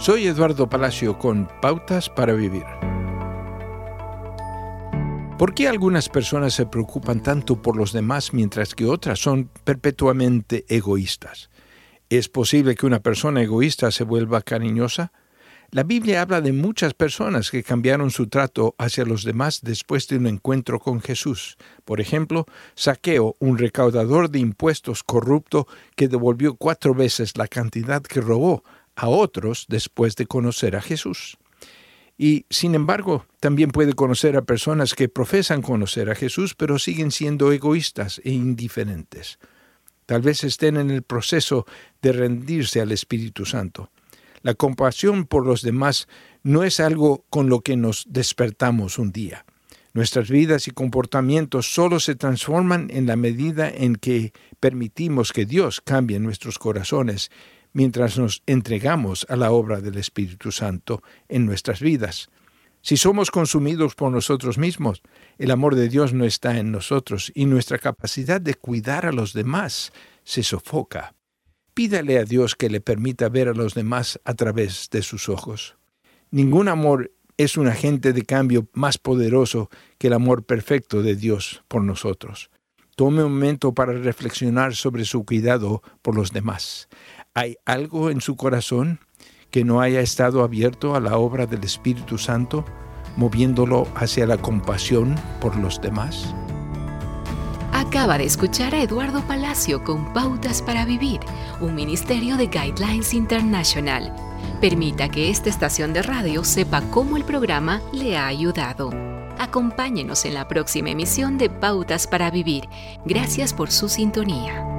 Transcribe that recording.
Soy Eduardo Palacio con Pautas para Vivir. ¿Por qué algunas personas se preocupan tanto por los demás mientras que otras son perpetuamente egoístas? ¿Es posible que una persona egoísta se vuelva cariñosa? La Biblia habla de muchas personas que cambiaron su trato hacia los demás después de un encuentro con Jesús. Por ejemplo, Saqueo, un recaudador de impuestos corrupto que devolvió cuatro veces la cantidad que robó a otros después de conocer a Jesús. Y, sin embargo, también puede conocer a personas que profesan conocer a Jesús, pero siguen siendo egoístas e indiferentes. Tal vez estén en el proceso de rendirse al Espíritu Santo. La compasión por los demás no es algo con lo que nos despertamos un día. Nuestras vidas y comportamientos solo se transforman en la medida en que permitimos que Dios cambie nuestros corazones mientras nos entregamos a la obra del Espíritu Santo en nuestras vidas. Si somos consumidos por nosotros mismos, el amor de Dios no está en nosotros y nuestra capacidad de cuidar a los demás se sofoca. Pídale a Dios que le permita ver a los demás a través de sus ojos. Ningún amor es un agente de cambio más poderoso que el amor perfecto de Dios por nosotros. Tome un momento para reflexionar sobre su cuidado por los demás. ¿Hay algo en su corazón que no haya estado abierto a la obra del Espíritu Santo, moviéndolo hacia la compasión por los demás? Acaba de escuchar a Eduardo Palacio con Pautas para Vivir, un ministerio de Guidelines International. Permita que esta estación de radio sepa cómo el programa le ha ayudado. Acompáñenos en la próxima emisión de Pautas para Vivir. Gracias por su sintonía.